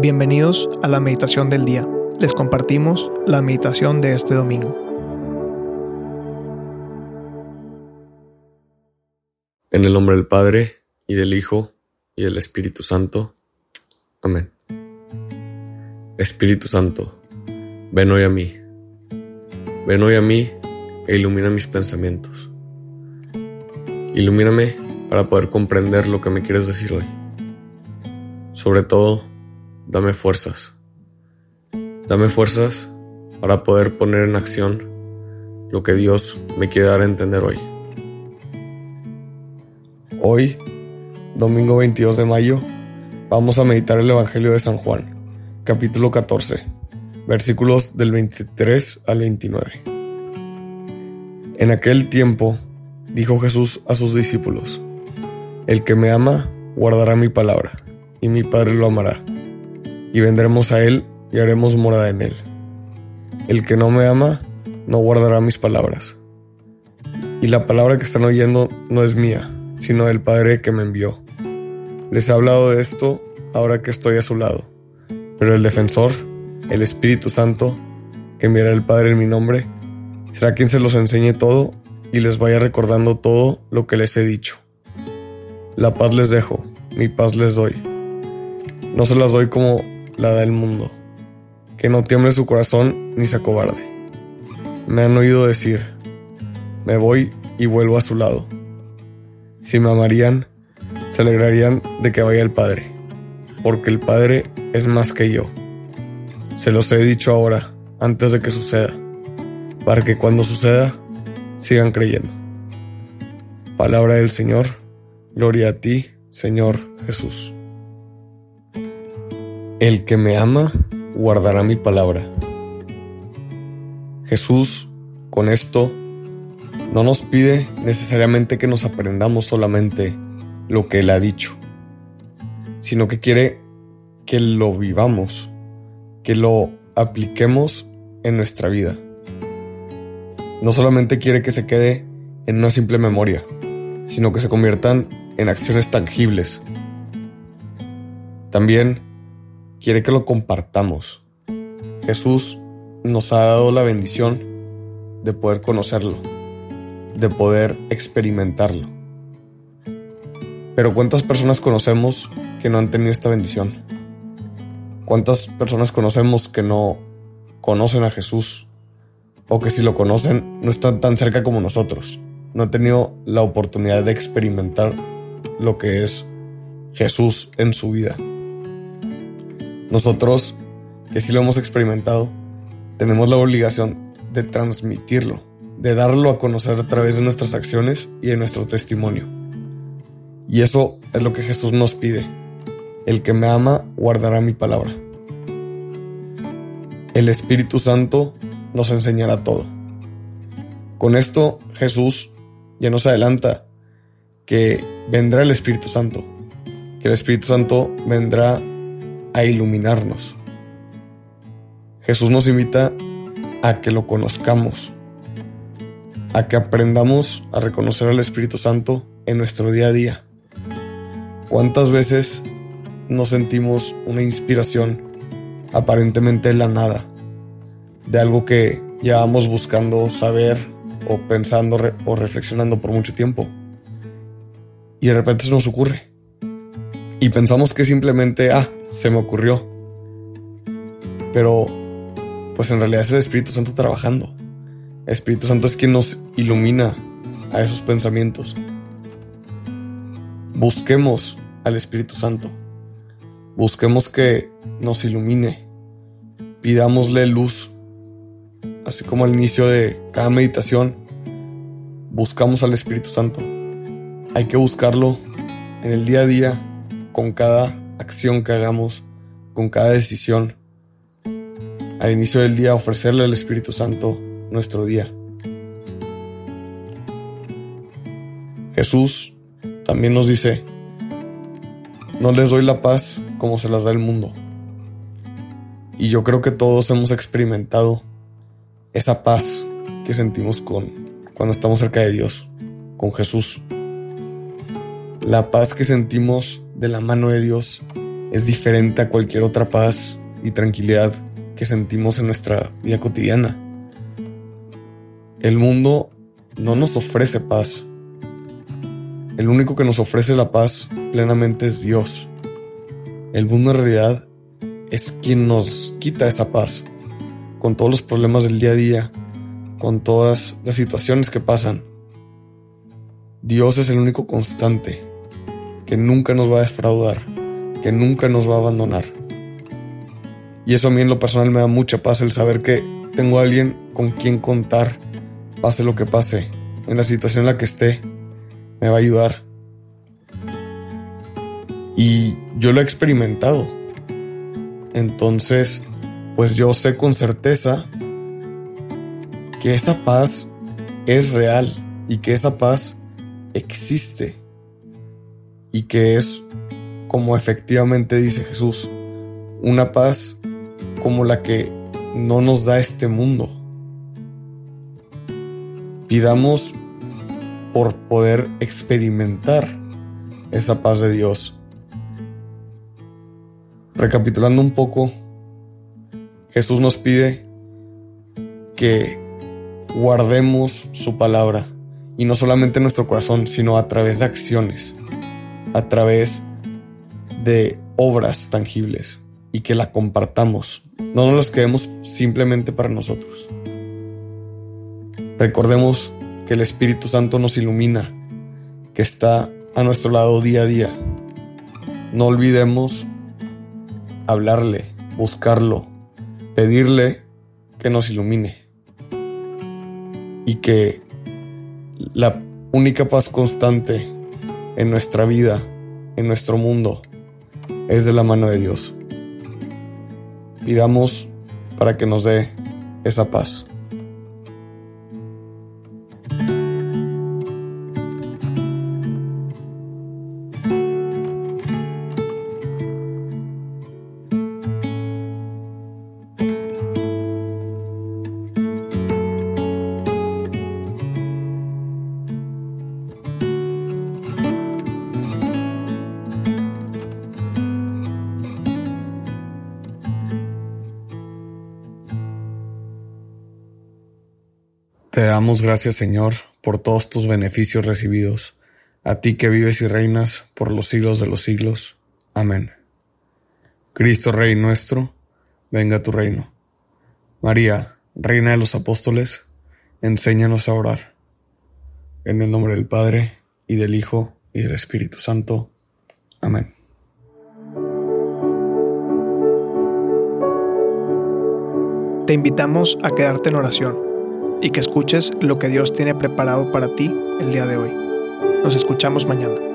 Bienvenidos a la meditación del día. Les compartimos la meditación de este domingo. En el nombre del Padre, y del Hijo, y del Espíritu Santo. Amén. Espíritu Santo, ven hoy a mí. Ven hoy a mí e ilumina mis pensamientos. Ilumíname para poder comprender lo que me quieres decir hoy. Sobre todo, dame fuerzas. Dame fuerzas para poder poner en acción lo que Dios me quiere dar a entender hoy. Hoy, domingo 22 de mayo, vamos a meditar el Evangelio de San Juan, capítulo 14, versículos del 23 al 29. En aquel tiempo, dijo Jesús a sus discípulos, El que me ama, guardará mi palabra, y mi Padre lo amará y vendremos a Él y haremos morada en Él. El que no me ama, no guardará mis palabras. Y la palabra que están oyendo no es mía, sino del Padre que me envió. Les he hablado de esto ahora que estoy a su lado. Pero el defensor, el Espíritu Santo, que enviará el Padre en mi nombre, será quien se los enseñe todo y les vaya recordando todo lo que les he dicho. La paz les dejo, mi paz les doy. No se las doy como la del mundo. Que no tiemble su corazón ni se acobarde. Me han oído decir, me voy y vuelvo a su lado. Si me amarían, se alegrarían de que vaya el Padre, porque el Padre es más que yo. Se los he dicho ahora, antes de que suceda, para que cuando suceda, sigan creyendo. Palabra del Señor, gloria a ti, Señor Jesús. El que me ama guardará mi palabra. Jesús, con esto, no nos pide necesariamente que nos aprendamos solamente lo que Él ha dicho, sino que quiere que lo vivamos, que lo apliquemos en nuestra vida. No solamente quiere que se quede en una simple memoria, sino que se conviertan en acciones tangibles. También quiere que lo compartamos. Jesús nos ha dado la bendición de poder conocerlo, de poder experimentarlo. Pero ¿cuántas personas conocemos que no han tenido esta bendición? ¿Cuántas personas conocemos que no conocen a Jesús? O que si lo conocen no están tan cerca como nosotros. No han tenido la oportunidad de experimentar lo que es Jesús en su vida. Nosotros, que sí lo hemos experimentado, tenemos la obligación de transmitirlo, de darlo a conocer a través de nuestras acciones y de nuestro testimonio. Y eso es lo que Jesús nos pide. El que me ama guardará mi palabra. El Espíritu Santo nos enseñará todo. Con esto Jesús ya nos adelanta que vendrá el Espíritu Santo, que el Espíritu Santo vendrá a iluminarnos. Jesús nos invita a que lo conozcamos, a que aprendamos a reconocer al Espíritu Santo en nuestro día a día. ¿Cuántas veces nos sentimos una inspiración aparentemente de la nada, de algo que llevamos buscando saber o pensando o reflexionando por mucho tiempo? Y de repente se nos ocurre. Y pensamos que simplemente, ah, se me ocurrió. Pero, pues en realidad es el Espíritu Santo trabajando. El Espíritu Santo es quien nos ilumina a esos pensamientos. Busquemos al Espíritu Santo. Busquemos que nos ilumine. Pidámosle luz. Así como al inicio de cada meditación, buscamos al Espíritu Santo. Hay que buscarlo en el día a día, con cada acción que hagamos, con cada decisión. Al inicio del día ofrecerle al Espíritu Santo nuestro día. Jesús también nos dice, no les doy la paz como se las da el mundo. Y yo creo que todos hemos experimentado esa paz que sentimos con cuando estamos cerca de Dios, con Jesús. La paz que sentimos de la mano de Dios es diferente a cualquier otra paz y tranquilidad que sentimos en nuestra vida cotidiana. El mundo no nos ofrece paz. El único que nos ofrece la paz plenamente es Dios. El mundo en realidad es quien nos quita esa paz, con todos los problemas del día a día, con todas las situaciones que pasan. Dios es el único constante, que nunca nos va a defraudar, que nunca nos va a abandonar. Y eso a mí en lo personal me da mucha paz el saber que tengo a alguien con quien contar, pase lo que pase, en la situación en la que esté, me va a ayudar. Y yo lo he experimentado. Entonces, pues yo sé con certeza que esa paz es real y que esa paz existe y que es como efectivamente dice Jesús, una paz como la que no nos da este mundo. Pidamos por poder experimentar esa paz de Dios. Recapitulando un poco, Jesús nos pide que guardemos su palabra y no solamente en nuestro corazón, sino a través de acciones, a través de obras tangibles y que la compartamos. No nos las quedemos simplemente para nosotros. Recordemos que el Espíritu Santo nos ilumina, que está a nuestro lado día a día. No olvidemos hablarle, buscarlo, pedirle que nos ilumine y que la única paz constante en nuestra vida, en nuestro mundo, es de la mano de Dios. Pidamos para que nos dé esa paz. Damos gracias, Señor, por todos tus beneficios recibidos, a ti que vives y reinas por los siglos de los siglos. Amén. Cristo Rey nuestro, venga tu reino. María, Reina de los Apóstoles, enséñanos a orar. En el nombre del Padre, y del Hijo, y del Espíritu Santo. Amén. Te invitamos a quedarte en oración y que escuches lo que Dios tiene preparado para ti el día de hoy. Nos escuchamos mañana.